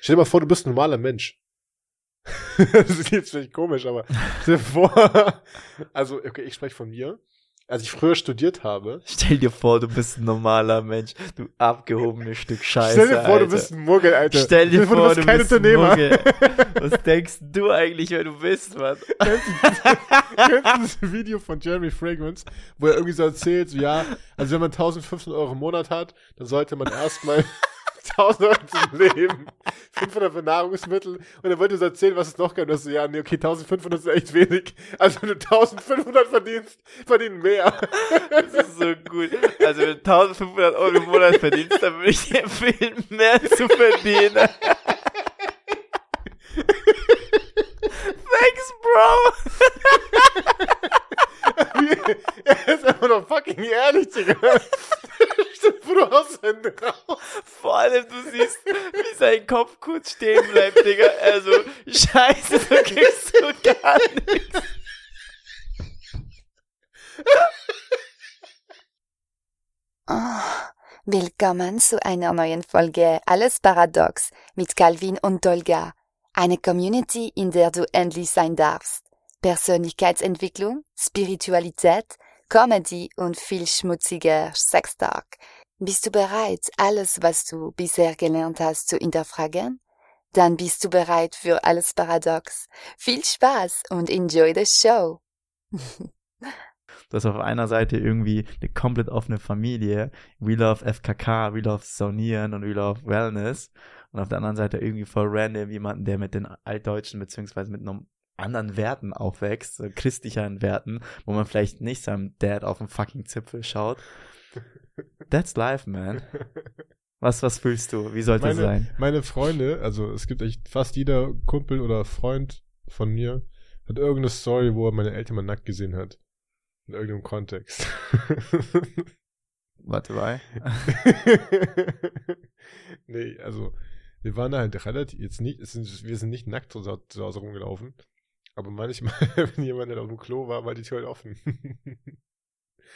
Stell dir mal vor, du bist ein normaler Mensch. das ist jetzt vielleicht komisch, aber stell dir vor, also, okay, ich spreche von mir als ich früher studiert habe. Stell dir vor, du bist ein normaler Mensch, du abgehobenes Stück Scheiße. Stell dir vor, Alter. du bist ein Muggel, Alter. Stell dir vor, du bist kein Unternehmer. Was denkst du eigentlich, wer du bist, Mann? Kennst du das Video von Jeremy Fragrance, wo er irgendwie so erzählt, so, ja, also wenn man 1500 Euro im Monat hat, dann sollte man erstmal 1000 Euro zum Leben, 500 für Nahrungsmittel und er wollte so erzählen, was es noch kann. Und so, ja, nee, okay, 1500 ist echt wenig. Also wenn du 1500 verdienst, verdienen mehr. Das ist so gut. Also wenn du 1500 Euro im Monat verdienst, dann würde ich dir empfehlen, mehr zu verdienen. Thanks, Bro. er ist einfach noch fucking ehrlich, Digga. Wo du Hände raus. Vor allem, du siehst, wie sein Kopf kurz stehen bleibt, Digga. Also, scheiße, du kriegst so gar nichts. Oh, willkommen zu einer neuen Folge Alles Paradox mit Calvin und Dolga. Eine Community, in der du endlich sein darfst. Persönlichkeitsentwicklung, Spiritualität, Comedy und viel schmutziger Sextalk. Bist du bereit, alles, was du bisher gelernt hast, zu hinterfragen? Dann bist du bereit für alles Paradox. Viel Spaß und enjoy the show. Du hast auf einer Seite irgendwie eine komplett offene Familie. We love FKK, we love Saunieren und we love Wellness. Und auf der anderen Seite irgendwie voll random jemanden, der mit den Altdeutschen beziehungsweise mit einem anderen Werten aufwächst, so christlicheren Werten, wo man vielleicht nicht seinem Dad auf den fucking Zipfel schaut. That's life, man. Was, was fühlst du? Wie sollte es Meine, sein? meine Freunde, also es gibt echt fast jeder Kumpel oder Freund von mir, hat irgendeine Story, wo er meine Eltern mal nackt gesehen hat. In irgendeinem Kontext. Warte mal. nee, also wir waren halt relativ, jetzt nicht, wir sind nicht nackt zu Hause rumgelaufen, aber manchmal, wenn jemand auf dem Klo war, war die Tür halt offen.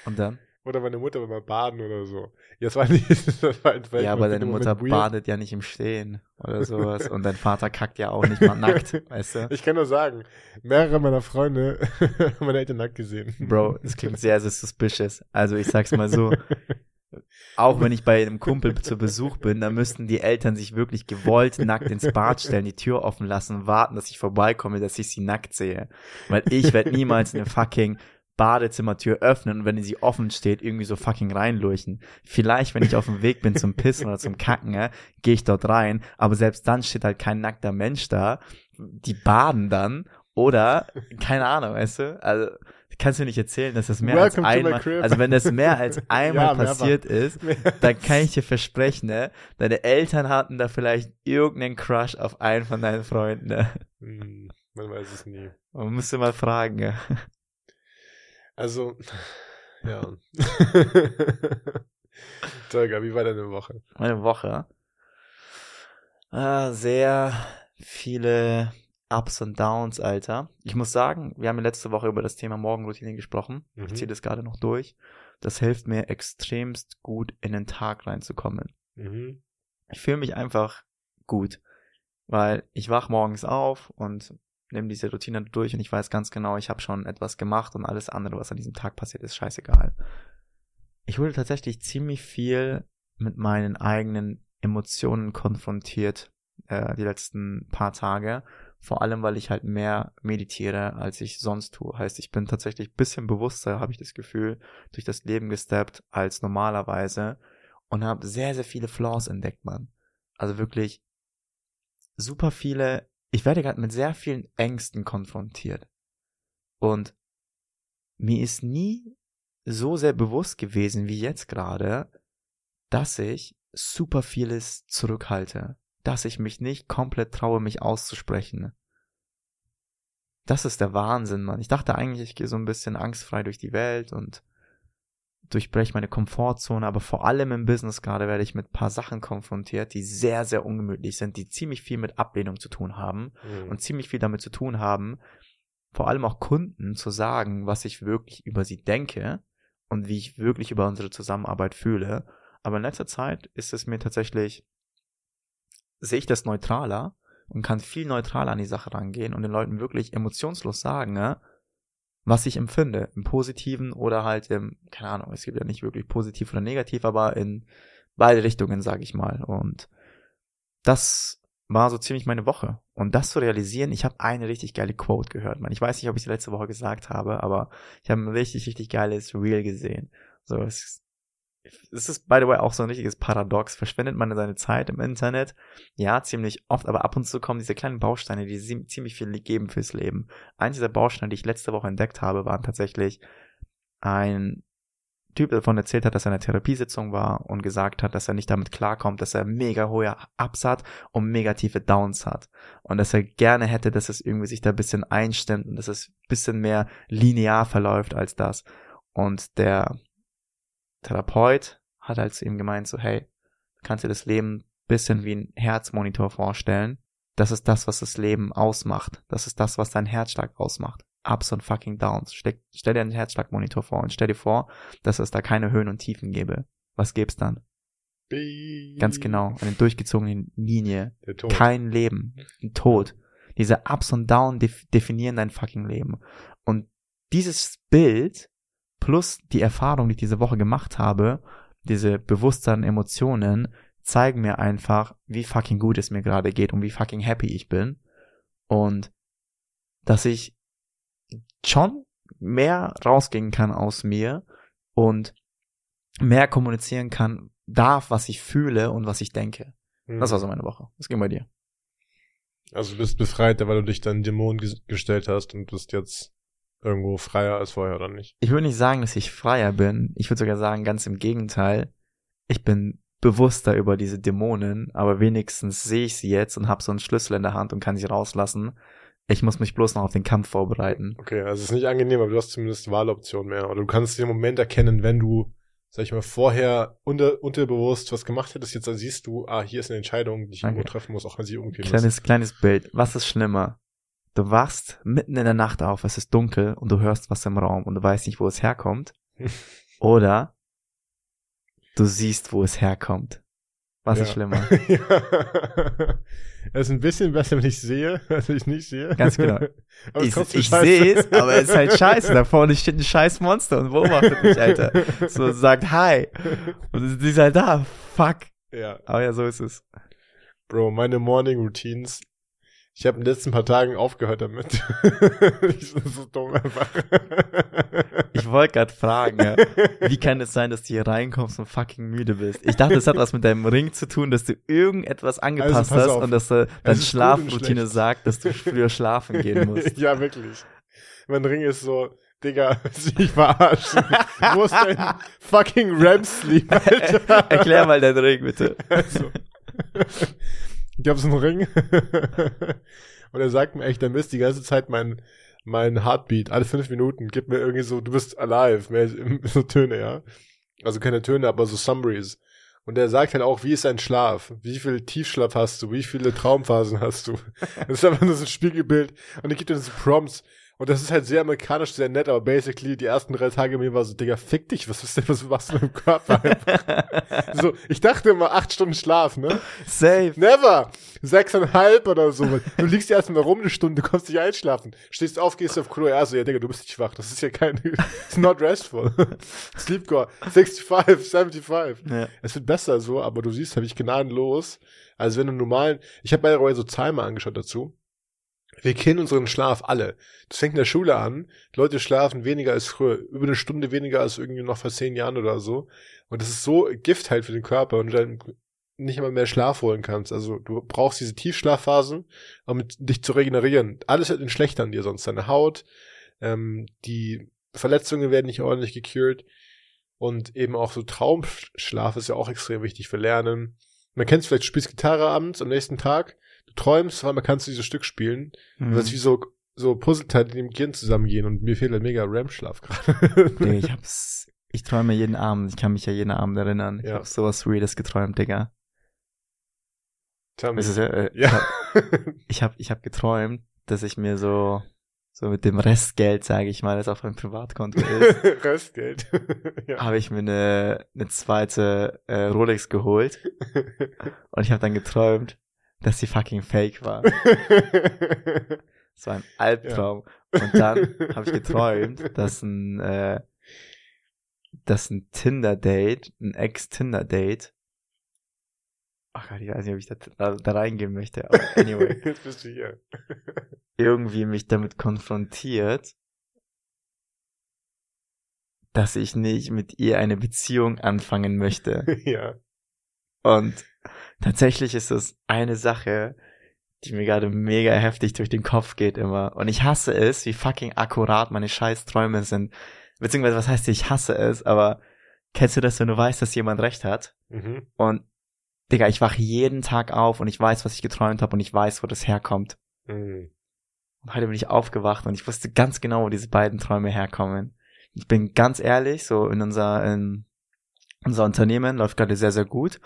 Und dann? Oder meine Mutter war mal baden oder so. Ja, das war nicht, das war ein Ja, aber deine Mutter badet ja nicht im Stehen oder sowas. Und dein Vater kackt ja auch nicht mal nackt, weißt du? Ich kann nur sagen, mehrere meiner Freunde haben meine Eltern nackt gesehen. Bro, es klingt sehr, sehr suspicious. Also ich sag's mal so. Auch wenn ich bei einem Kumpel zu Besuch bin, dann müssten die Eltern sich wirklich gewollt nackt ins Bad stellen, die Tür offen lassen, warten, dass ich vorbeikomme, dass ich sie nackt sehe. Weil ich werde niemals eine fucking Badezimmertür öffnen und wenn sie offen steht, irgendwie so fucking reinlurchen. Vielleicht, wenn ich auf dem Weg bin zum Pissen oder zum Kacken, ja, gehe ich dort rein, aber selbst dann steht halt kein nackter Mensch da. Die baden dann oder, keine Ahnung, weißt du? Also, kannst du nicht erzählen, dass das mehr Welcome als einmal, also wenn das mehr als einmal Ja, passiert ist, dann kann ich dir versprechen, ne, deine Eltern hatten da vielleicht irgendeinen Crush auf einen von deinen Freunden, ne? Hm, man weiß es nie. Man müsste mal fragen, ja. Also, ja. Tolga, wie war deine Woche? Meine Woche. Ah, sehr viele Ups und Downs, Alter. Ich muss sagen, wir haben ja letzte Woche über das Thema Morgenroutine gesprochen. Ich Mhm. ziehe das gerade noch durch. Das hilft mir extremst gut, in den Tag reinzukommen. Mhm. Ich fühle mich einfach gut, weil ich wach morgens auf und nehme diese Routine durch und ich weiß ganz genau, ich habe schon etwas gemacht und alles andere, was an diesem Tag passiert, ist scheißegal. Ich wurde tatsächlich ziemlich viel mit meinen eigenen Emotionen konfrontiert äh, die letzten paar Tage. Vor allem, weil ich halt mehr meditiere, als ich sonst tue. Heißt, ich bin tatsächlich ein bisschen bewusster, habe ich das Gefühl, durch das Leben gesteppt als normalerweise und habe sehr, sehr viele Flaws entdeckt, Mann. Also wirklich super viele, ich werde gerade mit sehr vielen Ängsten konfrontiert. Und mir ist nie so sehr bewusst gewesen wie jetzt gerade, dass ich super vieles zurückhalte, dass ich mich nicht komplett traue, mich auszusprechen. Das ist der Wahnsinn, Mann. Ich dachte eigentlich, ich gehe so ein bisschen angstfrei durch die Welt und durchbreche meine Komfortzone, aber vor allem im Business gerade werde ich mit ein paar Sachen konfrontiert, die sehr, sehr ungemütlich sind, die ziemlich viel mit Ablehnung zu tun haben Mhm. und ziemlich viel damit zu tun haben, vor allem auch Kunden zu sagen, was ich wirklich über sie denke und wie ich wirklich über unsere Zusammenarbeit fühle. Aber in letzter Zeit ist es mir tatsächlich sehe ich das neutraler und kann viel neutraler an die Sache rangehen und den Leuten wirklich emotionslos sagen, ja, was ich empfinde, im Positiven oder halt im, keine Ahnung, es gibt ja nicht wirklich positiv oder negativ, aber in beide Richtungen, sage ich mal. Und das war so ziemlich meine Woche. Und das zu realisieren, ich habe eine richtig geile Quote gehört, man. Ich weiß nicht, ob ich sie letzte Woche gesagt habe, aber ich habe ein richtig, richtig geiles Reel gesehen. So, es, es ist, by the way, auch so ein richtiges Paradox. Verschwendet man seine Zeit im Internet? Ja, ziemlich oft, aber ab und zu kommen diese kleinen Bausteine, die ziemlich viel geben fürs Leben. Eins dieser Bausteine, die ich letzte Woche entdeckt habe, waren tatsächlich ein Typ davon erzählt hat, dass er in einer Therapiesitzung war und gesagt hat, dass er nicht damit klarkommt, dass er mega hohe Ups hat und mega tiefe Downs hat. Und dass er gerne hätte, dass es irgendwie sich da ein bisschen einstimmt und dass es ein bisschen mehr linear verläuft als das. Und der Therapeut hat halt zu ihm gemeint, so, hey, du kannst dir das Leben ein bisschen wie ein Herzmonitor vorstellen. Das ist das, was das Leben ausmacht. Das ist das, was dein Herzschlag ausmacht. Ups und fucking Downs. Stell, stell dir einen Herzschlagmonitor vor und stell dir vor, dass es da keine Höhen und Tiefen gäbe. Was gäb's dann? Beep. Ganz genau, eine durchgezogene Linie. Kein Leben. Ein Tod. Diese Ups und Downs def definieren dein fucking Leben. Und dieses Bild plus die Erfahrung, die ich diese Woche gemacht habe, diese Bewusstsein, Emotionen, zeigen mir einfach, wie fucking gut es mir gerade geht und wie fucking happy ich bin. Und dass ich schon mehr rausgehen kann aus mir und mehr kommunizieren kann, darf, was ich fühle und was ich denke. Mhm. Das war so meine Woche. Was ging bei dir? Also du bist befreit, weil du dich dann Dämonen ges gestellt hast und bist jetzt irgendwo freier als vorher, oder nicht? Ich würde nicht sagen, dass ich freier bin. Ich würde sogar sagen, ganz im Gegenteil. Ich bin bewusster über diese Dämonen, aber wenigstens sehe ich sie jetzt und habe so einen Schlüssel in der Hand und kann sie rauslassen. Ich muss mich bloß noch auf den Kampf vorbereiten. Okay, also es ist nicht angenehm, aber du hast zumindest Wahloption mehr. Oder du kannst den Moment erkennen, wenn du, sag ich mal, vorher unter, unterbewusst was gemacht hättest, jetzt dann siehst du, ah, hier ist eine Entscheidung, die ich Danke. irgendwo treffen muss, auch wenn sie umgehen muss. Kleines, kleines Bild. Was ist schlimmer? Du wachst mitten in der Nacht auf, es ist dunkel und du hörst was im Raum und du weißt nicht, wo es herkommt. Oder du siehst, wo es herkommt. Was ist Ja. schlimmer? ja. Es ist ein bisschen besser, wenn ich sehe, als wenn ich nicht sehe. Ganz genau. aber ist ich ich sehe es, aber es ist halt scheiße. Da vorne steht ein scheiß Monster und beobachtet mich, Alter. So sagt Hi. Und sie ist halt da. Fuck. Ja. Aber ja, so ist es. Bro, meine Morning Routines. Ich habe in den letzten paar Tagen aufgehört damit. ich bin so dumm einfach. Ich wollte gerade fragen, ja, wie kann es sein, dass du hier reinkommst und fucking müde bist? Ich dachte, es hat was mit deinem Ring zu tun, dass du irgendetwas angepasst Also hast auf. und dass Es deine ist Schlafroutine sagt, dass du früher schlafen gehen musst. ja, wirklich. Mein Ring ist so, Digga, mich verarschen? Wo ist dein fucking REM-Sleep, Alter? Erklär mal deinen Ring, bitte. Also, ich hab so einen Ring und er sagt mir echt, der misst die ganze Zeit mein, mein Heartbeat, alle fünf Minuten, gibt mir irgendwie so, du bist alive, mehr so Töne, ja. Also keine Töne, aber so Summaries. Und er sagt halt auch, wie ist dein Schlaf? Wie viel Tiefschlaf hast du? Wie viele Traumphasen hast du? Das ist einfach nur so ein Spiegelbild. Und er gibt dir so Prompts. Und das ist halt sehr amerikanisch, sehr nett, aber basically die ersten drei Tage mir war so, Digga, fick dich, was ist denn, was machst du mit dem Körper? so, ich dachte immer acht Stunden Schlaf, ne? Safe. Never! Sechseinhalb oder so. Du liegst erst mal rum eine Stunde, du kommst nicht einschlafen. Stehst auf, gehst auf Klo, ja, so, ja, Digga, du bist nicht wach. Das ist ja kein, it's not restful. Sleepcore, 65, 75. Ja. Es wird besser so, aber du siehst, habe ich gnadenlos. Also wenn du normalen, ich habe way so mal angeschaut dazu. Wir kennen unseren Schlaf alle. Das fängt in der Schule an. Leute schlafen weniger als früher. Über eine Stunde weniger als irgendwie noch vor zehn Jahren oder so. Und das ist so Gift halt für den Körper und du dann nicht immer mehr Schlaf holen kannst. Also du brauchst diese Tiefschlafphasen, um dich zu regenerieren. Alles den schlecht an dir sonst. Deine Haut, ähm, die Verletzungen werden nicht ordentlich gecured. Und eben auch so Traumschlaf ist ja auch extrem wichtig für Lernen. Man kennt es vielleicht, du spielst Gitarre abends am nächsten Tag, träumst, weil man kannst du dieses Stück spielen. Mhm. Das ist wie so, so Puzzleteile, die im Gehirn zusammengehen und mir fehlt ein mega REM-Schlaf gerade. Ich hab's, ich träume jeden Abend, ich kann mich ja jeden Abend erinnern. Ich Ja. hab sowas Weirdes geträumt, Digga. Tell ist ja, äh, ja. ich hab, ich hab geträumt, dass ich mir so, so mit dem Restgeld, sage ich mal, das auf meinem Privatkonto ist, Restgeld. ja. habe ich mir eine, eine zweite äh, Rolex geholt und ich habe dann geträumt, dass sie fucking fake war. Es war ein Albtraum. Und dann habe ich geträumt, dass ein, äh, dass ein Tinder-Date, ein Ex-Tinder-Date, ach Gott, ich weiß nicht, ob ich da, da, da reingehen möchte, aber anyway, Jetzt bist du hier. irgendwie mich damit konfrontiert, dass ich nicht mit ihr eine Beziehung anfangen möchte. ja. Und tatsächlich ist das eine Sache, die mir gerade mega heftig durch den Kopf geht immer. Und ich hasse es, wie fucking akkurat meine scheiß Träume sind. Beziehungsweise, was heißt, ich hasse es, aber kennst du das, wenn du weißt, dass jemand recht hat? Mhm. Und, Digga, ich wache jeden Tag auf und ich weiß, was ich geträumt habe und ich weiß, wo das herkommt. Mhm. Und heute bin ich aufgewacht und ich wusste ganz genau, wo diese beiden Träume herkommen. Ich bin ganz ehrlich, so in unser, in unser Unternehmen läuft gerade sehr, sehr gut.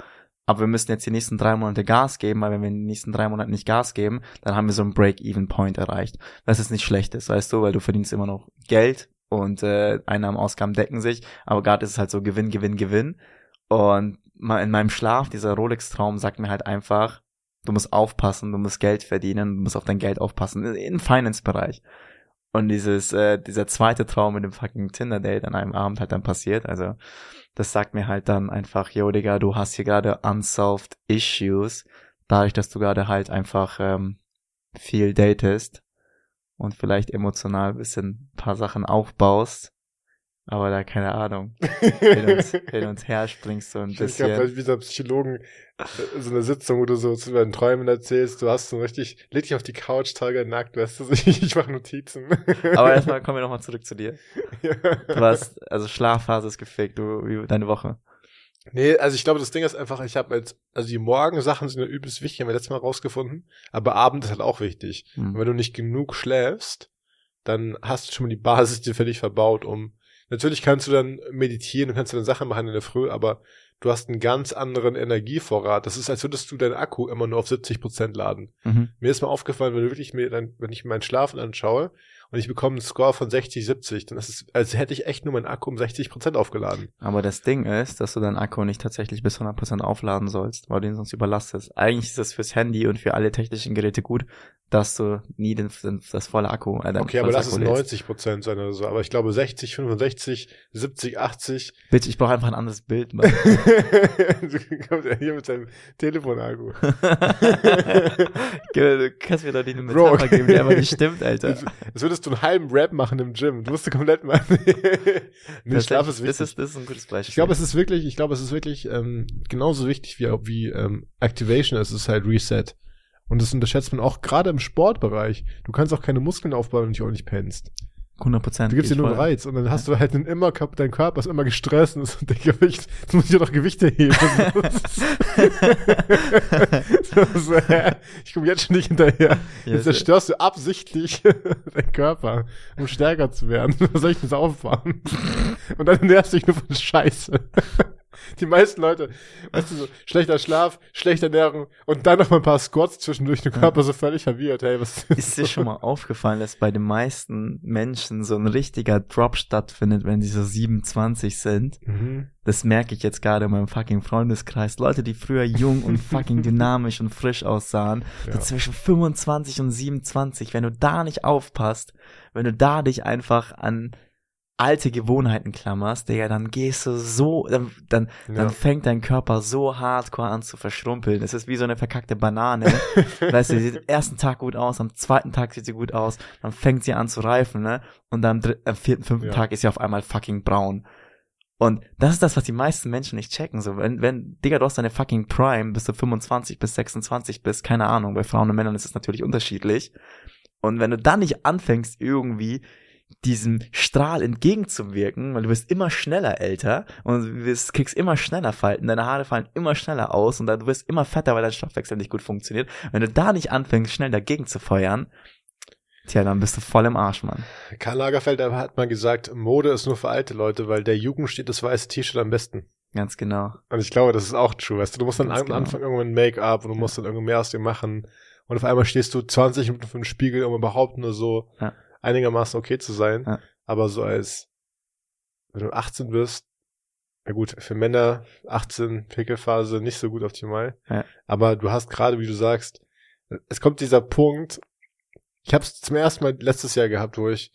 Aber wir müssen jetzt die nächsten drei Monate Gas geben, weil wenn wir in den nächsten drei Monaten nicht Gas geben, dann haben wir so einen Break-Even-Point erreicht. Was ist nicht schlecht ist, weißt du, weil du verdienst immer noch Geld und äh, Einnahmen, Ausgaben decken sich. Aber gerade ist es halt so Gewinn, Gewinn, Gewinn. Und in meinem Schlaf, dieser Rolex-Traum sagt mir halt einfach, du musst aufpassen, du musst Geld verdienen, du musst auf dein Geld aufpassen, im Finance-Bereich. Und dieses, äh, dieser zweite Traum mit dem fucking Tinder-Date an einem Abend halt dann passiert. Also, das sagt mir halt dann einfach, yo, Digga, du hast hier gerade unsolved issues, dadurch, dass du gerade halt einfach ähm, viel datest und vielleicht emotional bisschen paar Sachen aufbaust, aber da keine Ahnung, hin und, hin und her springst so ein Ich glaube, bisschen. vielleicht wie so ein Psychologen äh, so eine Sitzung, wo du so zu deinen Träumen erzählst, du hast so richtig, leg dich auf die Couch, Tage nackt, weißt du, ich, ich mache Notizen. Aber erstmal kommen wir nochmal zurück zu dir. ja. Du hast, also Schlafphase ist gefickt, du, wie deine Woche. Nee, also ich glaube, das Ding ist einfach, ich habe jetzt, also die Morgensachen sind ja übelst wichtig, haben wir letztes Mal rausgefunden, aber Abend ist halt auch wichtig. Und Hm. wenn du nicht genug schläfst, dann hast du schon mal die Basis dir dich verbaut, um, natürlich kannst du dann meditieren und kannst du dann Sachen machen in der Früh, aber du hast einen ganz anderen Energievorrat. Das ist, als würdest du deinen Akku immer nur auf 70 Prozent laden. Mhm. Mir ist mal aufgefallen, wenn du wirklich mir dann, wenn ich meinen Schlafen anschaue und ich bekomme einen Score von 60, 70, dann ist es, als hätte ich echt nur meinen Akku um 60 Prozent aufgeladen. Aber das Ding ist, dass du deinen Akku nicht tatsächlich bis 100% aufladen sollst, weil du ihn sonst überlastest. Eigentlich ist das fürs Handy und für alle technischen Geräte gut, dass du nie den, den, das volle Akku, äh, dein Okay, aber lass es Akku lädst. 90 Prozent sein oder so. Aber ich glaube 60, 65, 70, 80. Bitch, ich brauche einfach ein anderes Bild, Mann. du kommst ja hier mit seinem Telefonakku. du kannst mir doch nicht eine Bro. Metapher geben, die einfach nicht stimmt, Alter. Als, als würdest du einen halben Rap machen im Gym. Du musst du komplett mal. nee, Schlaf ist das, wichtig. ist, das ist ein gutes Beispiel. Ich glaube, es ist wirklich, ich glaube, es ist wirklich ähm, genauso wichtig wie, wie ähm, Activation. Es ist halt Reset. Und das unterschätzt man auch gerade im Sportbereich. Du kannst auch keine Muskeln aufbauen, wenn du auch nicht pennst. 100%. Du gibst dir nur einen Reiz und dann hast du halt einen immer, dein Körper ist immer gestresst und ist, der Gewicht, jetzt muss ich ja doch Gewichte heben. so, hä? ich komme jetzt schon nicht hinterher. Jetzt zerstörst du absichtlich deinen Körper, um stärker zu werden. Was soll ich denn aufbauen? Und dann nervst du dich nur von Scheiße. Die meisten Leute, weißt du, so, schlechter Schlaf, schlechte Ernährung und dann noch mal ein paar Squats zwischendurch, der Körper so völlig verwirrt. Hey, was Ist dir schon mal aufgefallen, dass bei den meisten Menschen so ein richtiger Drop stattfindet, wenn sie so 27 sind? Mhm. Das merke ich jetzt gerade in meinem fucking Freundeskreis. Leute, die früher jung und fucking dynamisch und frisch aussahen, Ja. so zwischen 25 und 27, wenn du da nicht aufpasst, wenn du da dich einfach an alte Gewohnheiten klammerst, Digga, dann gehst du so, dann, dann, Ja. dann fängt dein Körper so hardcore an zu verschrumpeln. Es ist wie so eine verkackte Banane. weißt du, die sieht am ersten Tag gut aus, am zweiten Tag sieht sie gut aus, dann fängt sie an zu reifen, ne? Und dann am, dritten, am vierten, fünften Ja. Tag ist sie auf einmal fucking braun. Und das ist das, was die meisten Menschen nicht checken. So, wenn, wenn, Digga, du hast deine fucking Prime, bis du 25 bis 26 bist, keine Ahnung, bei Frauen und Männern ist es natürlich unterschiedlich. Und wenn du dann nicht anfängst, irgendwie diesem Strahl entgegenzuwirken, weil du wirst immer schneller älter und du wirst, kriegst immer schneller Falten, deine Haare fallen immer schneller aus und dann, du wirst immer fetter, weil dein Stoffwechsel nicht gut funktioniert. Wenn du da nicht anfängst, schnell dagegen zu feuern, tja, dann bist du voll im Arsch, Mann. Karl Lagerfeld hat mal gesagt, Mode ist nur für alte Leute, weil der Jugend steht das weiße T-Shirt am besten. Ganz genau. Und ich glaube, das ist auch true. Weißt du, du musst dann Ganz am genau. Anfang irgendwann Make-up und du musst dann irgendwie mehr aus dir machen. Und auf einmal stehst du 20 Minuten vor dem Spiegel, um überhaupt nur so Ja. Einigermaßen okay zu sein. Ja. Aber so als, wenn du 18 bist, ja gut, für Männer 18 Pickelphase nicht so gut optimal. Ja. Aber du hast gerade, wie du sagst, es kommt dieser Punkt, ich habe es zum ersten Mal letztes Jahr gehabt, wo ich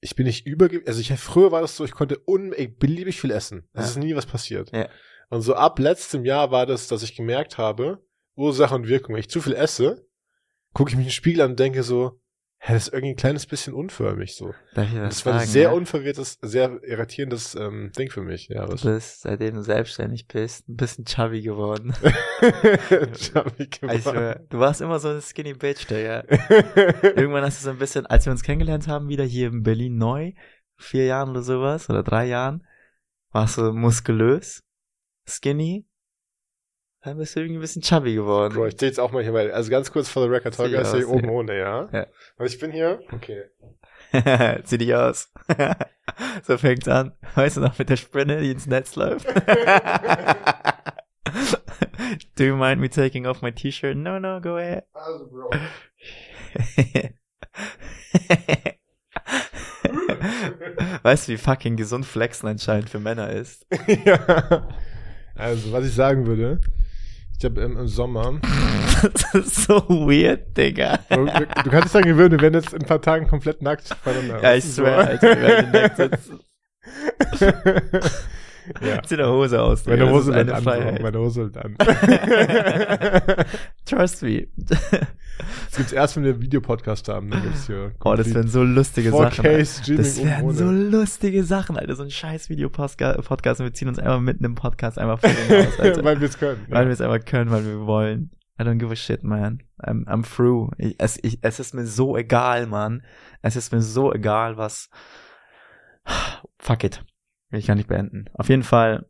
ich bin nicht über, also ich früher war das so, ich konnte un ey, beliebig viel essen. Es Ja. ist nie was passiert. Ja. Und so ab letztem Jahr war das, dass ich gemerkt habe, Ursache und Wirkung. Wenn ich zu viel esse, gucke ich mich in den Spiegel an und denke so, das ist irgendwie ein kleines bisschen unförmig so. Darf ich Und was das war ein sehr ja? unverwirrtes, sehr irritierendes ähm, Ding für mich. Ja, Du was? bist, seitdem du selbstständig bist, ein bisschen chubby geworden. Ich hab mich Also, du warst immer so eine skinny Bitch, Digga. Irgendwann hast du so ein bisschen, als wir uns kennengelernt haben, wieder hier in Berlin neu, vier Jahren oder sowas, oder drei Jahren, warst du muskulös, skinny, dann bist du irgendwie ein bisschen chubby geworden. Bro, ich sehe jetzt auch mal hier, weil, also ganz kurz vor the record, Tolga ist hier oben ohne, ja? Ja. Aber ich bin hier, okay. Zieh dich aus. so fängt's an. Weißt du noch mit der Spinne, die ins Netz läuft? Do you mind me taking off my t-shirt? No, no, go ahead. Also, Bro. weißt du, wie fucking gesund Flexen anscheinend für Männer ist? ja. Also, was ich sagen würde, habe im, im Sommer, das ist so weird, Digga. du, du kannst dich daran gewöhnen, wir werden jetzt in ein paar Tagen komplett nackt. Ja, ich swear, Alter, wir werden nackt sitzen. ja. Zieh der Hose aus. Meine Hose eine an. Freiheit. meine Hose wird an. Trust me. Das gibt's erst, wenn wir Videopodcast haben, dann gibt's hier. Oh, das wären so lustige Sachen. 4K Alter. Das wären so lustige Sachen, Alter. So ein scheiß Videopodcast und wir ziehen uns einfach mitten im Podcast einfach vor den Haus, Alter. Weil wir es können. weil wir es einfach können, weil wir wollen. I don't give a shit, man. I'm, I'm through. Ich, es, ich, es ist mir so egal, man. Es ist mir so egal, was. Fuck it. Will ich gar nicht beenden. Auf jeden Fall,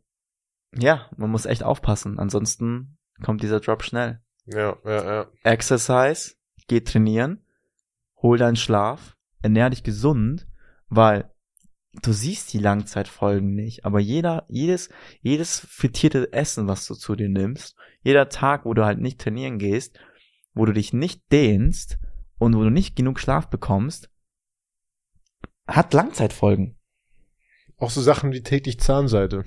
ja, man muss echt aufpassen. Ansonsten kommt dieser Drop schnell. ja, ja, ja. Exercise, geh trainieren, hol deinen Schlaf, ernähr dich gesund, weil du siehst die Langzeitfolgen nicht, aber jeder, jedes, jedes frittierte Essen, was du zu dir nimmst, jeder Tag, wo du halt nicht trainieren gehst, wo du dich nicht dehnst und wo du nicht genug Schlaf bekommst, hat Langzeitfolgen. Auch so Sachen wie täglich Zahnseide.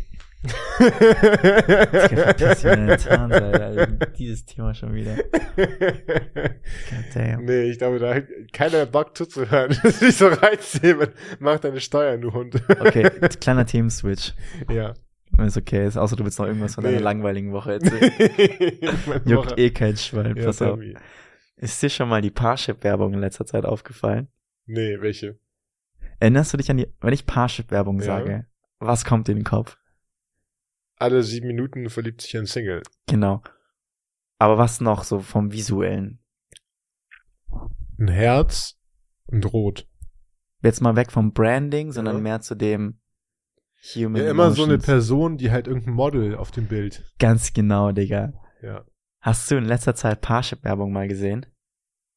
Deiner Zahnseide, Alter. Dieses Thema schon wieder. Goddamn. nee, ich glaube, da hat keiner Bock zuzuhören. Das ist nicht so reiznehmen. Mach deine Steuern, du Hund. Okay, kleiner Themenswitch. ja. Wenn es okay ist, außer du willst noch irgendwas von deiner Nee. langweiligen Woche erzählen. Juckt Woche. eh kein Schwein, Ja, pass auf. Ist dir schon mal die Parship-Werbung in letzter Zeit aufgefallen? Nee, welche? Erinnerst du dich an die, wenn ich Parship-Werbung Ja. sage, was kommt dir in den Kopf? Alle sieben Minuten verliebt sich ein Single. Genau. Aber was noch so vom Visuellen? Ein Herz und Rot. Jetzt mal weg vom Branding, sondern Ja. mehr zu dem Human Ja, immer so eine Emotions. Person, die halt irgendein Model auf dem Bild. Ganz genau, Digga. Ja. Hast du in letzter Zeit Parship-Werbung mal gesehen?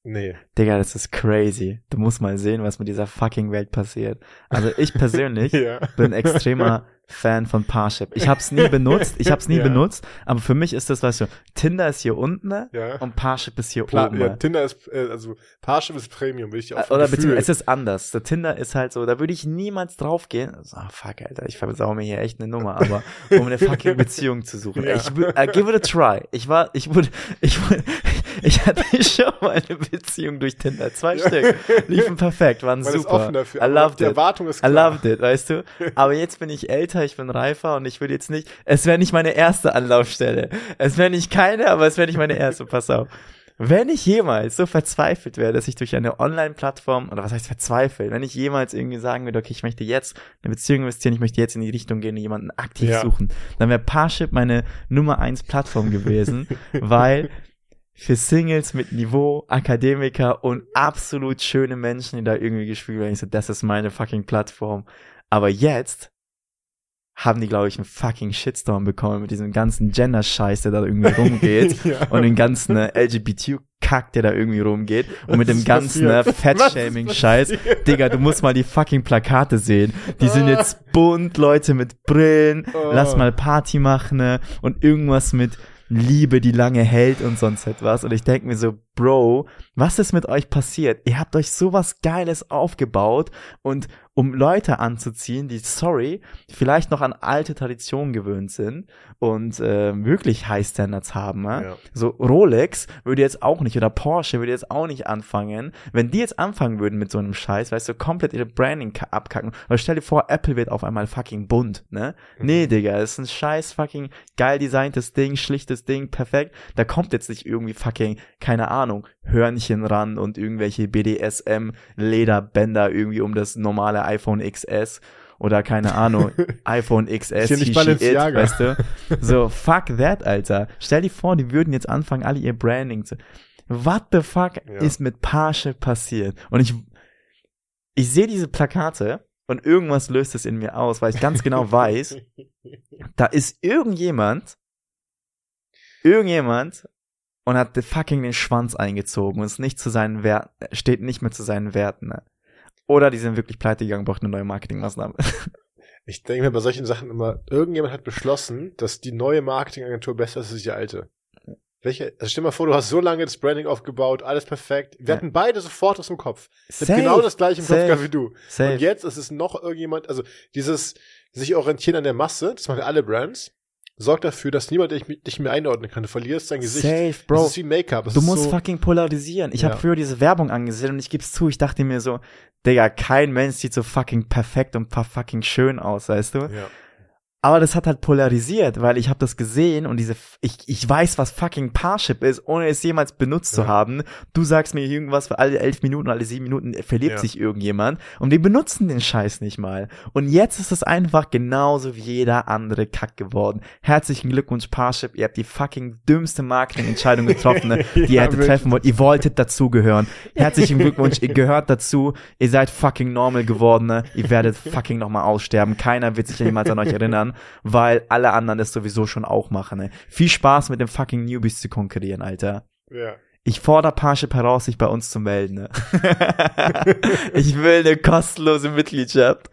Nee. Digga, das ist crazy. Du musst mal sehen, was mit dieser fucking Welt passiert. Also ich persönlich Ja. bin extremer Fan von Parship. Ich hab's nie benutzt, ich hab's nie Ja. benutzt, aber für mich ist das, weißt du, Tinder ist hier unten ne? Ja. und Parship ist hier Pla oben. ja, ne? Tinder ist, äh, also Parship ist Premium, will ich auch Oder Gefühl. beziehungsweise es ist anders. Der Tinder ist halt so, da würde ich niemals draufgehen. So, ah, fuck, Alter, ich versau mir hier echt eine Nummer, aber um eine fucking Beziehung zu suchen. Ja. Ich uh, give it a try. Ich war, ich wurde, ich wurde, ich hatte schon mal eine Beziehung durch Tinder. Zwei Ja. Stück. Liefen perfekt, waren Man ist super. offen dafür. I loved die it. Erwartung ist I klar. loved it, weißt du? Aber jetzt bin ich älter, ich bin reifer und ich will jetzt nicht, es wäre nicht meine erste Anlaufstelle. Es wäre nicht keine, aber es wäre nicht meine erste, pass auf. Wenn ich jemals so verzweifelt wäre, dass ich durch eine Online-Plattform, oder was heißt verzweifelt, wenn ich jemals irgendwie sagen würde, okay, ich möchte jetzt eine Beziehung investieren, ich möchte jetzt in die Richtung gehen und jemanden aktiv Ja. suchen, dann wäre Parship meine Nummer eins Plattform gewesen, weil für Singles mit Niveau, Akademiker und absolut schöne Menschen, die da irgendwie gespielt werden. Ich so, das ist meine fucking Plattform. Aber jetzt haben die, glaube ich, einen fucking Shitstorm bekommen mit diesem ganzen Gender-Scheiß, der da irgendwie rumgeht. ja. und den ganzen äh, LGBT-Kack, der da irgendwie rumgeht. Und Was mit dem ganzen äh? Fat-Shaming-Scheiß. Digga, du musst mal die fucking Plakate sehen. Die sind Ah. jetzt bunt, Leute mit Brillen, Oh. lass mal Party machen, ne? Und irgendwas mit Liebe, die lange hält und sonst etwas. Und ich denk mir so, Bro, was ist mit euch passiert? Ihr habt euch sowas Geiles aufgebaut und um Leute anzuziehen, die, sorry, vielleicht noch an alte Traditionen gewöhnt sind und äh, wirklich High Standards haben. Ja? Ja. So Rolex würde jetzt auch nicht oder Porsche würde jetzt auch nicht anfangen. Wenn die jetzt anfangen würden mit so einem Scheiß, weißt du, komplett ihre Branding ka- abkacken. Weil stell dir vor, Apple wird auf einmal fucking bunt, ne? Nee, Digga, ist ein scheiß fucking geil designtes Ding, schlichtes Ding, perfekt. Da kommt jetzt nicht irgendwie fucking, keine Ahnung, Hörnchen ran und irgendwelche BDSM Lederbänder irgendwie um das normale iPhone XS oder keine Ahnung, iPhone XS, Hier nicht Shishi It, Balenciaga. weißt du? So, fuck that, Alter. Stell dir vor, die würden jetzt anfangen, alle ihr Branding zu. What the fuck Ja. ist mit Parship passiert? Und ich, ich sehe diese Plakate und irgendwas löst es in mir aus, weil ich ganz genau weiß, da ist irgendjemand, irgendjemand und hat the fucking den Schwanz eingezogen und ist nicht zu seinen Werten, steht nicht mehr zu seinen Werten. Ne? Oder die sind wirklich pleite gegangen, braucht eine neue Marketingmaßnahme. Ich denke mir bei solchen Sachen immer, irgendjemand hat beschlossen, dass die neue Marketingagentur besser ist als die alte. Welche? Also stell dir mal vor, du hast so lange das Branding aufgebaut, alles perfekt. Wir Ja. hatten beide sofort aus dem Kopf. Safe, genau das gleiche im Kopf safe, gehabt wie du. Safe. Und jetzt ist es noch irgendjemand, also dieses sich orientieren an der Masse, das machen alle Brands, sorgt dafür, dass niemand dich, dich mehr einordnen kann. Du verlierst dein Gesicht. Safe, Das Bro. ist wie Make-up. Das Du musst so, fucking polarisieren. Ich Ja. früher diese Werbung angesehen und ich geb's zu, ich dachte mir so, Digga, kein Mensch sieht so fucking perfekt und fucking schön aus, weißt du? ja. Aber das hat halt polarisiert, weil ich habe das gesehen und diese, ich, ich weiß, was fucking Parship ist, ohne es jemals benutzt zu Ja. haben. Du sagst mir irgendwas für alle elf Minuten, alle sieben Minuten verliebt Ja. sich irgendjemand und die benutzen den Scheiß nicht mal. Und jetzt ist es einfach genauso wie jeder andere Kack geworden. Herzlichen Glückwunsch Parship, ihr habt die fucking dümmste Marketingentscheidung getroffen, ne, die ihr Ja, hättet treffen wollt. Ihr wolltet dazugehören. Herzlichen Glückwunsch, ihr gehört dazu. Ihr seid fucking normal geworden. Ne? Ihr werdet fucking nochmal aussterben. Keiner wird sich jemals an euch erinnern, weil alle anderen das sowieso schon auch machen. Ne? Viel Spaß mit dem fucking Newbies zu konkurrieren, Alter. ja. Ich fordere Parship heraus, sich bei uns zu melden. Ne? ich will eine kostenlose Mitgliedschaft.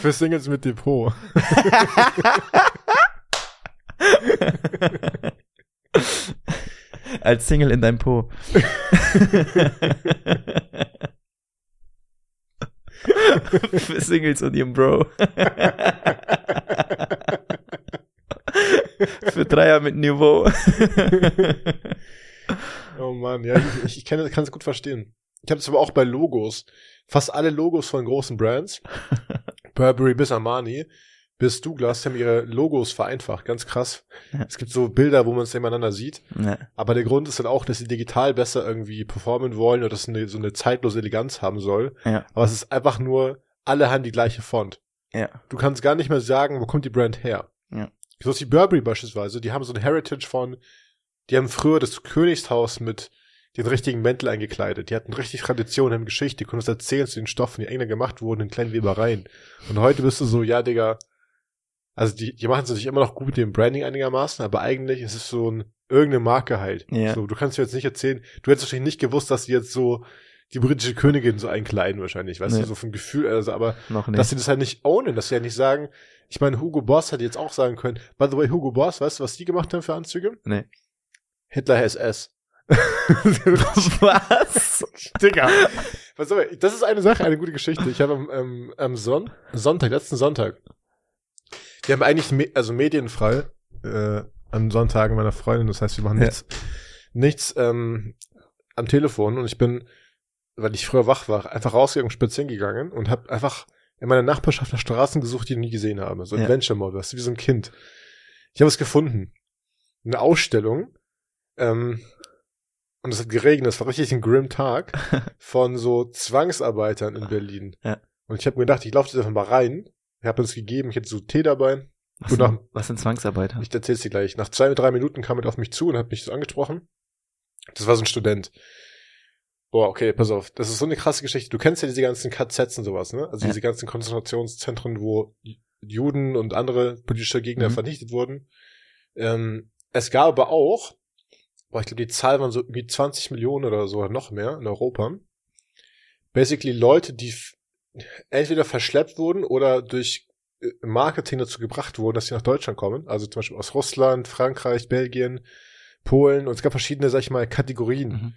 Für Singles mit Depot. Als Single in deinem Po. Für Singles und ihren Bro. Für Dreier mit Niveau. Oh Mann, ja, ich, ich, ich kann es gut verstehen. Ich habe es aber auch bei Logos. Fast alle Logos von großen Brands, Burberry bis Armani, bis Douglas, haben ihre Logos vereinfacht. Ganz krass. Ja. Es gibt so Bilder, wo man es nebeneinander sieht. Ja. Aber der Grund ist dann auch, dass sie digital besser irgendwie performen wollen oder dass es eine, so eine zeitlose Eleganz haben soll. Ja. Aber es ist einfach nur, alle haben die gleiche Font. Ja. Du kannst gar nicht mehr sagen, wo kommt die Brand her. Ja. So ist die Burberry beispielsweise, die haben so ein Heritage von, die haben früher das Königshaus mit den richtigen Mäntel eingekleidet. Die hatten richtig Tradition, haben Geschichte, die konnten uns erzählen zu den Stoffen, die England gemacht wurden in kleinen Webereien. Und heute bist du so, ja, Digga, also die, die machen es natürlich immer noch gut mit dem Branding einigermaßen, aber eigentlich ist es so ein, irgendeine Marke halt. Ja. So, du kannst mir jetzt nicht erzählen, du hättest wahrscheinlich nicht gewusst, dass sie jetzt so die britische Königin so einkleiden wahrscheinlich, weißt Nee. du, so vom Gefühl, also, aber dass sie das halt nicht ownen, dass sie ja nicht sagen, ich meine, Hugo Boss hätte jetzt auch sagen können, by the way, Hugo Boss, weißt du, was die gemacht haben für Anzüge? Nee. Hitler SS. Was? Digga. Was soll ich? Das ist eine Sache, eine gute Geschichte. Ich habe am, ähm, am Son Sonntag, letzten Sonntag, wir haben eigentlich me also medienfrei äh, an Sonntagen meiner Freundin, das heißt, wir machen Ja. nichts, nichts ähm, am Telefon und ich bin, weil ich früher wach war, einfach rausgegangen, spazieren gegangen und habe einfach in meiner Nachbarschaft nach Straßen gesucht, die ich nie gesehen habe. So. Adventure Mode, weißt du, wie so ein Kind. Ich habe es gefunden. Eine Ausstellung. Ähm, und es hat geregnet, es war richtig ein grim Tag von so Zwangsarbeitern in Berlin. Ja. Und ich habe mir gedacht, ich laufe jetzt einfach mal rein. Ich habe uns gegeben, ich hatte so Tee dabei. Was, sind, nach- was sind Zwangsarbeiter? Ich erzähl's dir gleich. Nach zwei, drei Minuten kam er auf mich zu und hat mich so angesprochen. Das war so ein Student. Boah, okay, pass auf. Das ist so eine krasse Geschichte. Du kennst ja diese ganzen KZs und sowas, ne? Also Ja. diese ganzen Konzentrationszentren, wo Juden und andere politische Gegner Mhm. vernichtet wurden. Ähm, es gab aber auch, boah, ich glaube, die Zahl waren so irgendwie 20 Millionen oder so, oder noch mehr in Europa. Basically Leute, die entweder verschleppt wurden oder durch äh, Marketing dazu gebracht wurden, dass sie nach Deutschland kommen. Also zum Beispiel aus Russland, Frankreich, Belgien, Polen. Und es gab verschiedene, sag ich mal, Kategorien. Mhm.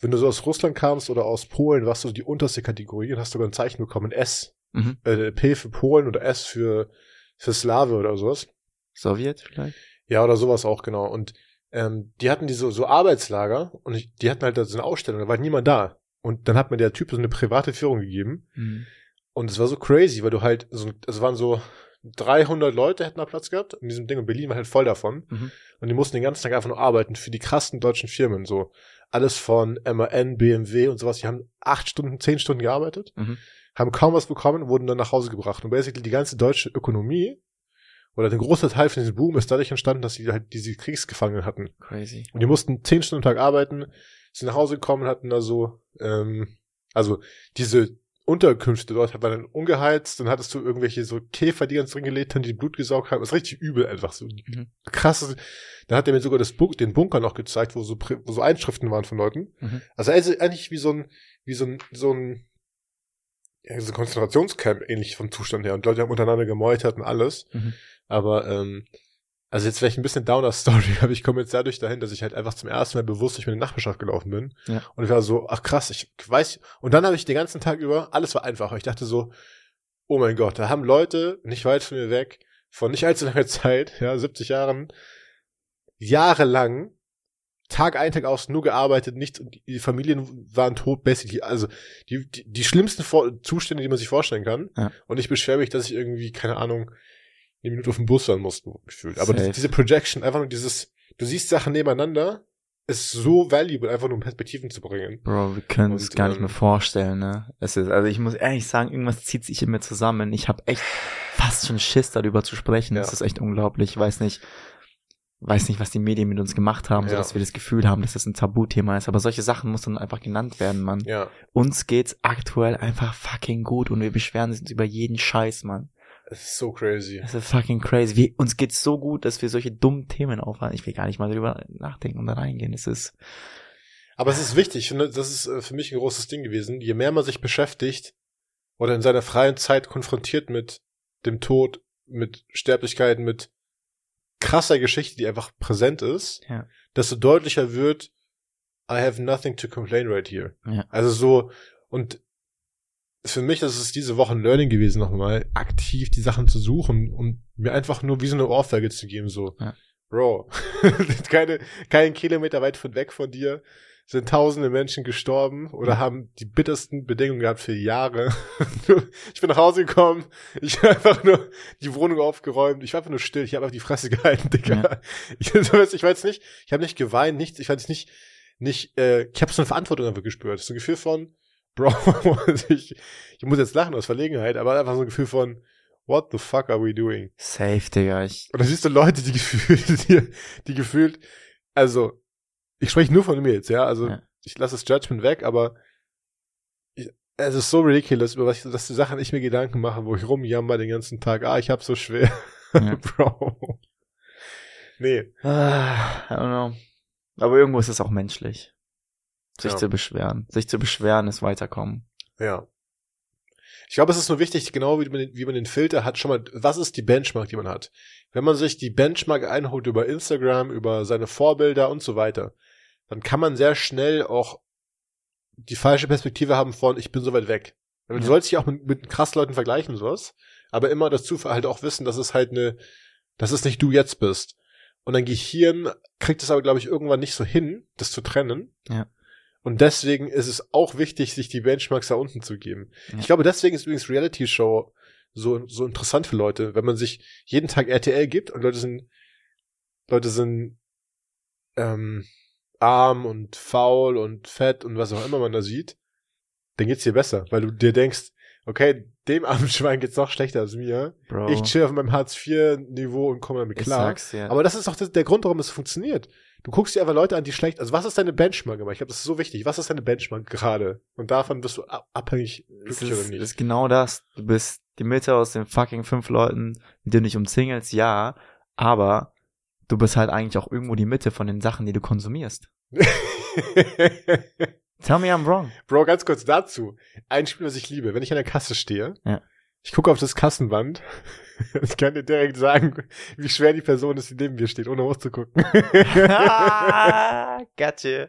wenn du so aus Russland kamst oder aus Polen, warst du die unterste Kategorie und hast sogar ein Zeichen bekommen, S. Mhm. Äh, P für Polen oder S für, für Slave oder sowas. Sowjet vielleicht? Ja, oder sowas auch, genau. Und ähm, die hatten diese so Arbeitslager und ich, die hatten halt da so eine Ausstellung, da war niemand da. Und dann hat mir der Typ so eine private Führung gegeben. Mhm. Und es war so crazy, weil du halt, so, es waren so 300 Leute hätten da Platz gehabt in diesem Ding und Berlin war halt voll davon. Mhm. Und die mussten den ganzen Tag einfach nur arbeiten für die krassen deutschen Firmen, so. Alles von MAN, BMW und sowas. Die haben acht Stunden, zehn Stunden gearbeitet, Mhm. haben kaum was bekommen, wurden dann nach Hause gebracht. Und basically die ganze deutsche Ökonomie oder der große Teil von diesem Boom ist dadurch entstanden, dass sie halt diese Kriegsgefangenen hatten. Crazy. Und die mussten zehn Stunden am Tag arbeiten, sind nach Hause gekommen, hatten da so, ähm, also diese Unterkünfte dort waren dann ungeheizt, dann hattest du irgendwelche so Käfer, die ganz drin gelebt haben, die Blut gesaugt haben. Das ist richtig übel einfach so. Mhm. Krass. Dann hat er mir sogar das Bu den Bunker noch gezeigt, wo so, wo so Einschriften waren von Leuten. Mhm. Also also eigentlich wie so ein, wie so ein, so ein, ja, so ein Konzentrationscamp ähnlich vom Zustand her. Und Leute haben untereinander gemeutert und alles. Mhm. Aber ähm, also jetzt vielleicht ein bisschen Downer-Story, aber ich komme jetzt dadurch dahin, dass ich halt einfach zum ersten Mal bewusst durch meine Nachbarschaft gelaufen bin. Ja. Und ich war so, ach krass, ich weiß. Und dann habe ich den ganzen Tag über, alles war einfacher. Ich dachte so, oh mein Gott, da haben Leute nicht weit von mir weg, von nicht allzu langer Zeit, ja, 70 Jahren, jahrelang, Tag ein, Tag aus, nur gearbeitet, nichts, und die Familien waren tot, basically. Also die, die, die schlimmsten Vor Zustände, die man sich vorstellen kann. Ja. Und ich beschwere mich, dass ich irgendwie, keine Ahnung, eine Minute auf dem Bus sein musste, gefühlt. Aber das, diese Projection, einfach nur dieses, du siehst Sachen nebeneinander, ist so valuable, einfach nur um Perspektiven zu bringen. Bro, wir können es gar nicht ähm, mehr vorstellen, ne? Es ist, also ich muss ehrlich sagen, irgendwas zieht sich in mir zusammen. Ich habe echt fast schon Schiss, darüber zu sprechen. Ja. Das ist echt unglaublich. Ich weiß nicht, weiß nicht, was die Medien mit uns gemacht haben, so Ja. dass wir das Gefühl haben, dass das ein Tabuthema ist. Aber solche Sachen muss dann einfach genannt werden, Mann. Ja. Uns geht's aktuell einfach fucking gut und wir beschweren uns über jeden Scheiß, Mann. Es ist so crazy. Das ist fucking crazy. Wir, uns geht's so gut, dass wir solche dummen Themen aufhalten. Ich will gar nicht mal drüber nachdenken und da reingehen. Es ist, Aber es ist wichtig, ich finde, das ist äh, für mich ein großes Ding gewesen. Je mehr man sich beschäftigt oder in seiner freien Zeit konfrontiert mit dem Tod, mit Sterblichkeiten, mit krasser Geschichte, die einfach präsent ist, Ja. desto deutlicher wird, I have nothing to complain right here. Ja. Also so, und für mich ist es diese Woche ein Learning gewesen, nochmal aktiv die Sachen zu suchen und mir einfach nur wie so eine Ohrfeige zu geben, so, Ja. Bro, keine, keinen Kilometer weit von weg von dir sind tausende Menschen gestorben oder haben die bittersten Bedingungen gehabt für Jahre. ich bin nach Hause gekommen, ich habe einfach nur die Wohnung aufgeräumt, ich war einfach nur still, ich habe einfach die Fresse gehalten, Digga. Ja. Ich, ich weiß nicht, ich habe nicht geweint, nichts, ich weiß nicht, nicht, äh, ich habe so eine Verantwortung einfach gespürt. So ein Gefühl von, Bro, ich, ich muss jetzt lachen aus Verlegenheit, aber einfach so ein Gefühl von, what the fuck are we doing? safe, Digga. Ich, Und da siehst du Leute, die gefühlt, die, die gefühlt, also, ich spreche nur von mir jetzt, ja, also, Ja. ich lasse das Judgment weg, aber ich, es ist so ridiculous, über was, dass die Sachen ich mir Gedanken mache, wo ich rumjammer den ganzen Tag, ah, ich hab's so schwer. Ja. Bro. Nee. ah, I don't know. Aber irgendwo ist es auch menschlich. Sich Ja. zu beschweren. Sich zu beschweren ist weiterkommen. Ja. Ich glaube, es ist nur wichtig, genau wie man, den, wie man den Filter hat, schon mal, was ist die Benchmark, die man hat? Wenn man sich die Benchmark einholt über Instagram, über seine Vorbilder und so weiter, dann kann man sehr schnell auch die falsche Perspektive haben von, ich bin so weit weg. Du Ja. sollst dich auch mit, mit krass Leuten vergleichen sowas, aber immer dazu halt auch wissen, dass es halt eine, dass es nicht du jetzt bist. Und dein Gehirn kriegt es aber, glaube ich, irgendwann nicht so hin, das zu trennen. Ja. Und deswegen ist es auch wichtig, sich die Benchmarks da unten zu geben. Ja. Ich glaube, deswegen ist übrigens Reality Show so, so interessant für Leute, wenn man sich jeden Tag RTL gibt und Leute sind, Leute sind, ähm, arm und faul und fett und was auch immer man da sieht, dann geht's dir besser, weil du dir denkst, okay, dem armen Schwein geht's noch schlechter als mir. Bro. Ich chill auf meinem Hartz-IV-Niveau und komme damit klar. dir. Aber das ist doch der Grund, warum es funktioniert. Du guckst dir einfach Leute an, die schlecht, also was ist deine Benchmark immer? Ich glaube, das ist so wichtig. Was ist deine Benchmark gerade? Und davon bist du ab- abhängig, es glücklich oder ist, nicht. ist genau das. Du bist die Mitte aus den fucking fünf Leuten, mit denen du dich umzingelst, ja. Aber du bist halt eigentlich auch irgendwo die Mitte von den Sachen, die du konsumierst. Tell me I'm wrong. Bro, ganz kurz dazu. Ein Spiel, was ich liebe. Wenn ich an der Kasse stehe, Ja. Ich gucke auf das Kassenband, ich kann dir direkt sagen, wie schwer die Person ist, die neben mir steht, ohne hochzugucken. Gotcha.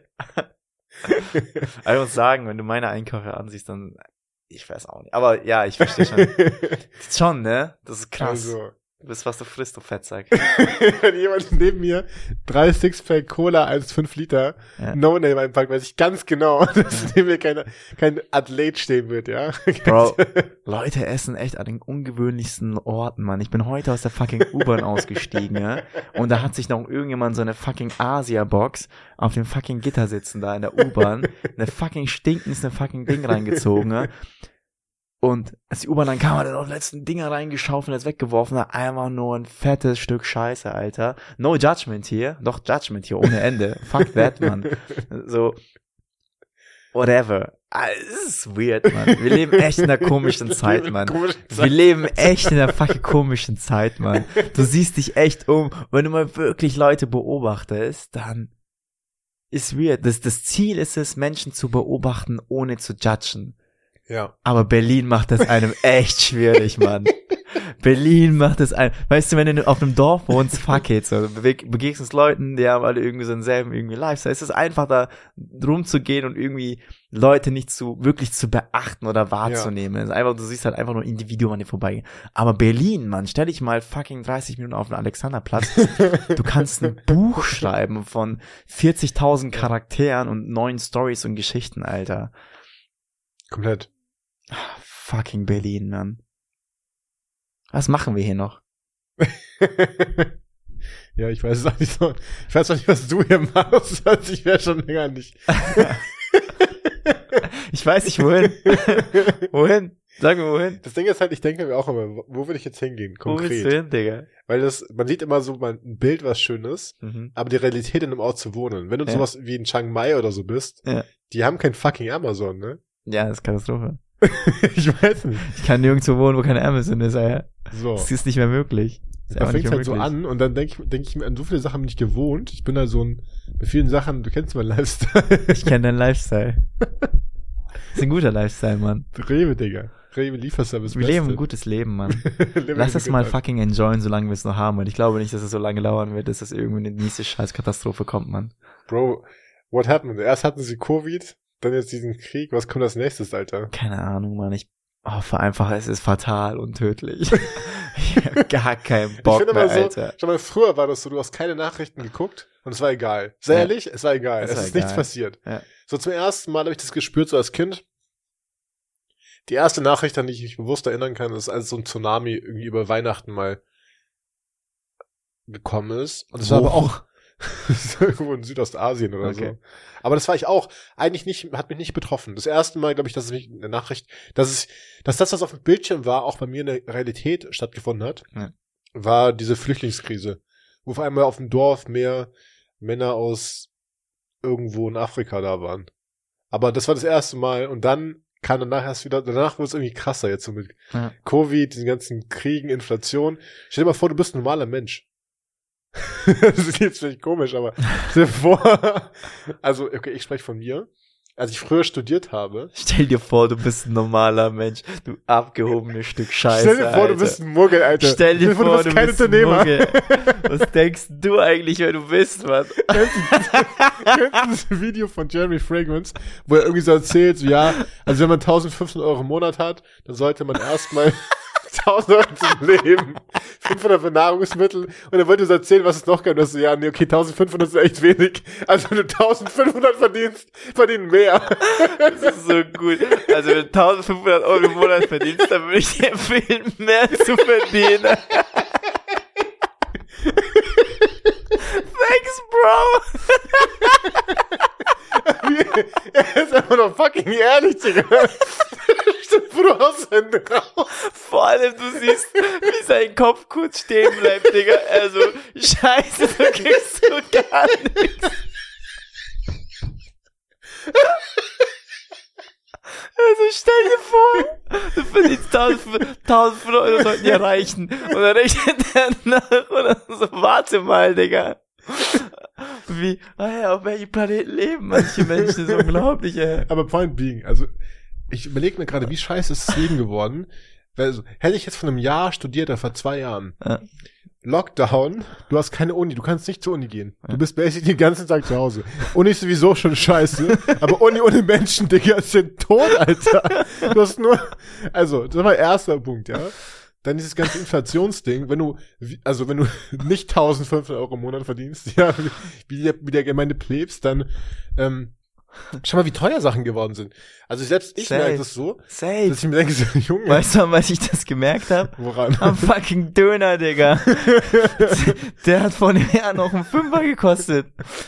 ich muss sagen, wenn du meine Einkäufe ansiehst, dann, ich weiß auch nicht. Aber ja, ich verstehe schon. schon, ne? Das ist krass. Also, Du bist, was du frisst, du Fettsack. wenn jemand neben mir drei Sixpack Cola als 5 Liter Ja. No-Name einpackt, weiß ich ganz genau, dass neben mir kein, kein Athlet stehen wird, ja. Bro, Leute essen echt an den ungewöhnlichsten Orten, Mann. Ich bin heute aus der fucking U-Bahn ausgestiegen, ja. Und da hat sich noch irgendjemand so eine fucking Asia-Box auf dem fucking Gitter sitzen da in der U-Bahn, eine fucking stinkendste fucking Ding reingezogen, ja. Und als die U-Bahn dann kam, hat er noch letzten Dinger reingeschaufelt, jetzt weggeworfen, hat einfach nur ein fettes Stück Scheiße, Alter. No judgment hier, doch judgment hier ohne Ende. Fuck that, Mann. So, whatever. Ah, Es ist weird, Mann. Wir leben echt in einer komischen Zeit, Mann. Komische Wir leben echt in einer fucking komischen Zeit, Mann. Du siehst dich echt um. Wenn du mal wirklich Leute beobachtest, dann ist weird. Das, das Ziel ist es, Menschen zu beobachten, ohne zu judgen. Ja. Aber Berlin macht das einem echt schwierig, Mann. Berlin macht das einem, weißt du, wenn du auf einem Dorf wohnst, fuck it, so, du beg- begegnest Leuten, die haben alle irgendwie so denselben irgendwie Lifestyle. Es ist einfach da rumzugehen und irgendwie Leute nicht zu, wirklich zu beachten oder wahrzunehmen. Es ist einfach, du siehst halt einfach nur Individuen an dir vorbeigehen. Aber Berlin, Mann, stell dich mal fucking 30 Minuten auf den Alexanderplatz. Du kannst ein Buch schreiben von 40.000 Charakteren und neuen Stories und Geschichten, Alter. Komplett. Fucking Berlin, Mann. Was machen wir hier noch? ja, ich weiß es auch nicht so. Ich weiß auch nicht, was du hier machst. Also ich wäre schon länger nicht. Ich weiß nicht, wohin. wohin? Sag mir, wohin? Das Ding ist halt, ich denke mir auch immer, wo- will ich jetzt hingehen, Wo willst du konkret? hin, Digga? Weil das, man sieht immer so mal ein Bild, was schön ist, Mhm. aber die Realität in einem Ort zu wohnen. Wenn du Ja. sowas wie in Chiang Mai oder so bist, Ja. die haben kein fucking Amazon, ne? Ja, das ist Katastrophe. ich weiß nicht. Ich kann nirgendwo wohnen, wo keine Amazon ist, Alter. So. Das ist nicht mehr möglich. Das Da fängt halt so an und dann denke ich, denk ich mir, an so viele Sachen bin ich gewohnt. Ich bin da so ein, bei vielen Sachen, du kennst meinen Lifestyle. Ich kenne deinen Lifestyle. Das ist ein guter Lifestyle, Mann. Rewe, Digga. Rewe Lieferservice. Wir leben ein gutes Leben, Mann. Lass es mal fucking enjoyen, solange wir es noch haben. Und ich glaube nicht, dass es so lange dauern wird, dass es irgendwie eine nächste Scheißkatastrophe kommt, Mann. Bro, what happened? Erst hatten sie Covid, dann jetzt diesen Krieg. Was kommt als nächstes, Alter? Keine Ahnung, Mann. Ich hoffe einfach, es ist fatal und tödlich. ich hab gar keinen Bock finde mehr, so- Alter. Schau mal, früher war das so, du hast keine Nachrichten geguckt und es war egal. Sehr Ja. ehrlich, es war egal. Es Es, war ist egal. nichts passiert. Ja. So zum ersten Mal habe ich das gespürt, so als Kind. Die erste Nachricht, an die ich mich bewusst erinnern kann, ist, als so ein Tsunami irgendwie über Weihnachten mal gekommen ist. Und das war aber auch irgendwo in Südostasien oder Okay. so. Aber das war ich auch. Eigentlich nicht, hat mich nicht betroffen. Das erste Mal, glaube ich, dass es mich eine Nachricht, dass es, dass das, was auf dem Bildschirm war, auch bei mir in der Realität stattgefunden hat, Ja. war diese Flüchtlingskrise. Wo auf einmal auf dem Dorf mehr Männer aus irgendwo in Afrika da waren. Aber das war das erste Mal und dann kam danach erst wieder, danach wurde es irgendwie krasser jetzt so mit Ja. Covid, diesen ganzen Kriegen, Inflation. Stell dir mal vor, du bist ein normaler Mensch. das ist jetzt vielleicht komisch, aber stell dir vor, also, okay, ich spreche von mir. Als ich früher studiert habe, Stell dir vor, du bist ein normaler Mensch. Du abgehobene Stück Scheiße. stell dir vor, Alter. du bist ein Muggel, Alter. Stell dir vor, du bist kein ein Unternehmer. Was denkst du eigentlich, wer du bist, Mann? Kennst du das Video von Jeremy Fragrance, wo er irgendwie so erzählt, so, ja, also wenn man 1500 Euro im Monat hat, dann sollte man erstmal 1000 Euro zum Leben, 500 für Nahrungsmittel und dann wollte er so erzählen, was es noch gibt. Und so, ja, nee, okay, 1500 ist echt wenig. Also wenn du 1500 verdienst, verdienen mehr. Das ist so gut. Also wenn du 1500 Euro im Monat verdienst, dann würde ich dir empfehlen, mehr zu verdienen. Thanks, Bro. Er ist einfach noch fucking ehrlich, Digga. Stimmt, du Hände raus. Vor allem, du siehst, wie sein Kopf kurz stehen bleibt, Digga. Also, scheiße, du kriegst so gar nichts. Also stell dir vor, du verdienst 1500 Euro sollten dir reichen. Und dann rechnet er nach und dann so, warte mal, Digga. Wie, ah ja, auf welchem Planeten leben manche Menschen, das ist unglaublich, ey. Aber point being, also ich überlege mir gerade, wie scheiße ist das Leben geworden, Also, hätte ich jetzt vor einem Jahr studiert oder vor zwei Jahren. Ja. Lockdown, du hast keine Uni, du kannst nicht zur Uni gehen. Du bist basically den ganzen Tag zu Hause. Uni ist sowieso schon scheiße, aber Uni ohne Menschen, Digga, ist ja tot, Alter. Du hast nur, also, das war erster Punkt, ja. Dann dieses ganze Inflationsding, wenn du, also wenn du nicht 1500 Euro im Monat verdienst, ja, wie der, wie der gemeine Plebs, dann, ähm, schau mal, wie teuer Sachen geworden sind. Also selbst ich Safe. merke das so, Safe. dass ich mir denke, so, Junge, Weißt du, was ich das gemerkt habe? woran? Am fucking Döner, Digga. Der hat vor einem Jahr noch einen Fünfer gekostet.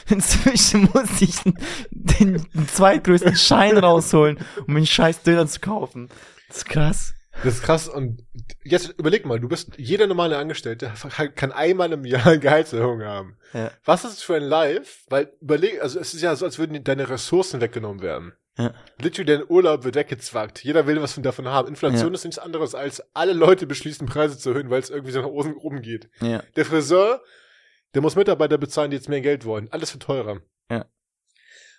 Inzwischen muss ich den, den zweitgrößten Schein rausholen, um einen scheiß Döner zu kaufen. Das ist krass. Das ist krass. Und jetzt überleg mal, du bist, jeder normale Angestellte kann einmal im Jahr eine Gehaltserhöhung haben. Ja. Was ist das für ein Live? Weil überleg, also es ist ja so, als würden deine Ressourcen weggenommen werden. Ja. Literally dein Urlaub wird weggezwackt. Jeder will was von davon haben. Inflation Ja. ist nichts anderes als alle Leute beschließen, Preise zu erhöhen, weil es irgendwie so nach oben oben geht. Ja. Der Friseur, der muss Mitarbeiter bezahlen, die jetzt mehr Geld wollen. Alles wird teurer.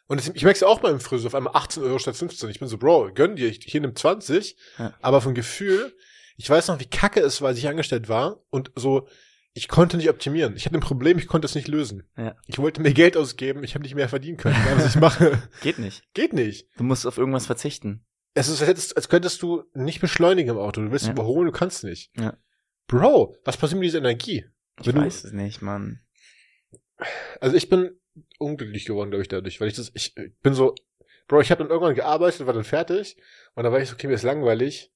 Und ich, merke es auch beim Friseur, auf einmal 18 Euro statt 15. Ich bin so, Bro, gönn dir, ich, hier nimm 20. Ja. Aber vom Gefühl, ich weiß noch, wie kacke es war, als ich angestellt war und so, ich konnte nicht optimieren. Ich hatte ein Problem, ich konnte es nicht lösen. Ja. Ich wollte mehr Geld ausgeben, ich habe nicht mehr verdienen können. Egal, was ich mache, Geht nicht. geht nicht. Du musst auf irgendwas verzichten. Es ist, als, hättest, als könntest du nicht beschleunigen im Auto. Du willst Ja. überholen, du kannst nicht. Ja. Bro, was passiert mit dieser Energie? Ich Wenn du- weiß es nicht, Mann. Also ich bin unglücklich geworden, glaube ich, dadurch, weil ich das, ich äh, bin so, Bro, ich habe dann irgendwann gearbeitet, war dann fertig und dann war ich so, okay, mir ist langweilig.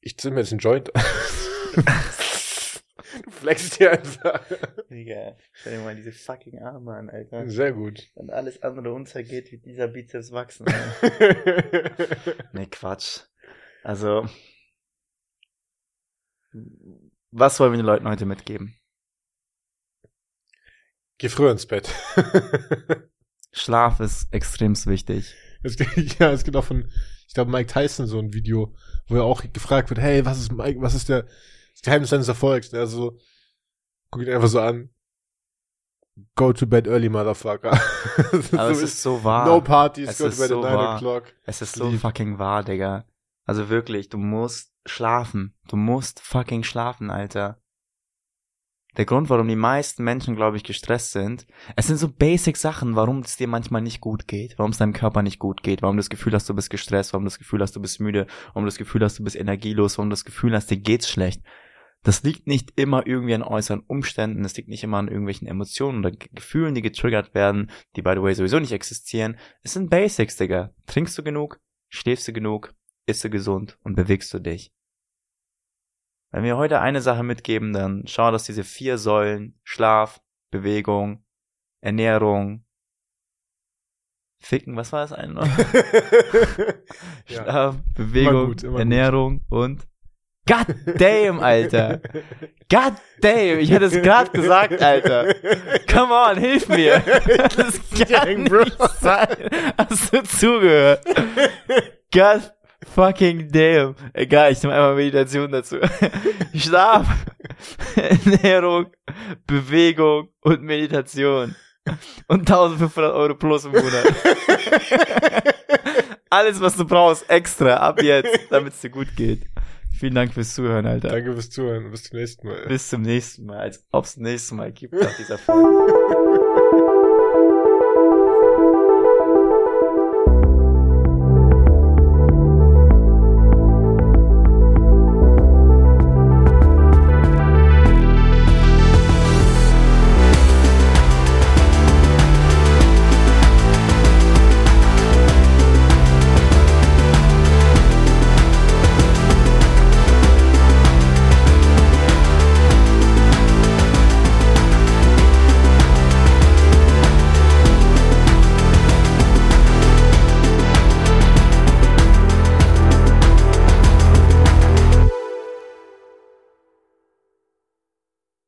Ich zünd mir jetzt einen Joint. du flexst hier einfach. Digga, stell dir mal diese fucking Arme an, Alter. Sehr gut. Wenn alles andere untergeht, wird dieser Bizeps wachsen. Nee, Quatsch. Also, was wollen wir den Leuten heute mitgeben? Geh früher ins Bett. Schlaf ist extremst wichtig. Es ja, es gibt auch von, ich glaube, Mike Tyson so ein Video, wo er auch gefragt wird, hey, was ist Mike, was ist der das Geheimnis deines Erfolgs? Und er so, guck ihn einfach so an. Go to bed early, motherfucker. Aber es So ist so wahr. No parties, Es go to bed so at 9 wahr. o'clock. Es ist so Lieb. fucking wahr, Digga. Also wirklich, du musst schlafen. Du musst fucking schlafen, Alter. Der Grund, warum die meisten Menschen, glaube ich, gestresst sind, es sind so basic Sachen, warum es dir manchmal nicht gut geht, warum es deinem Körper nicht gut geht, warum du das Gefühl hast, du bist gestresst, warum du das Gefühl hast, du bist müde, warum du das Gefühl hast, du bist energielos, warum du das Gefühl hast, dir geht's schlecht. Das liegt nicht immer irgendwie an äußeren Umständen, das liegt nicht immer an irgendwelchen Emotionen oder Ge- Gefühlen, die getriggert werden, die by the way sowieso nicht existieren. Es sind Basics, Digga. Trinkst du genug? Schläfst du genug? Isst du gesund? Und bewegst du dich? Wenn wir heute eine Sache mitgeben, dann schau, dass diese vier Säulen, Schlaf, Bewegung, Ernährung, Ficken, was war das eine noch? ja. Schlaf, Bewegung, gut, immer gut. Ernährung und God damn, Alter. God damn, ich hätte es gerade gesagt, Alter. Come on, hilf mir. Das kann nicht sein. Hast du zugehört? God fucking damn. Egal, ich nehme einmal Meditation dazu. Schlaf, Ernährung, Bewegung und Meditation. Und 1500 Euro plus im Monat. Alles, was du brauchst, extra, ab jetzt, damit es dir gut geht. Vielen Dank fürs Zuhören, Alter. Danke fürs Zuhören. Bis zum nächsten Mal. Bis zum nächsten Mal, als ob es nächstes Mal gibt nach dieser Folge.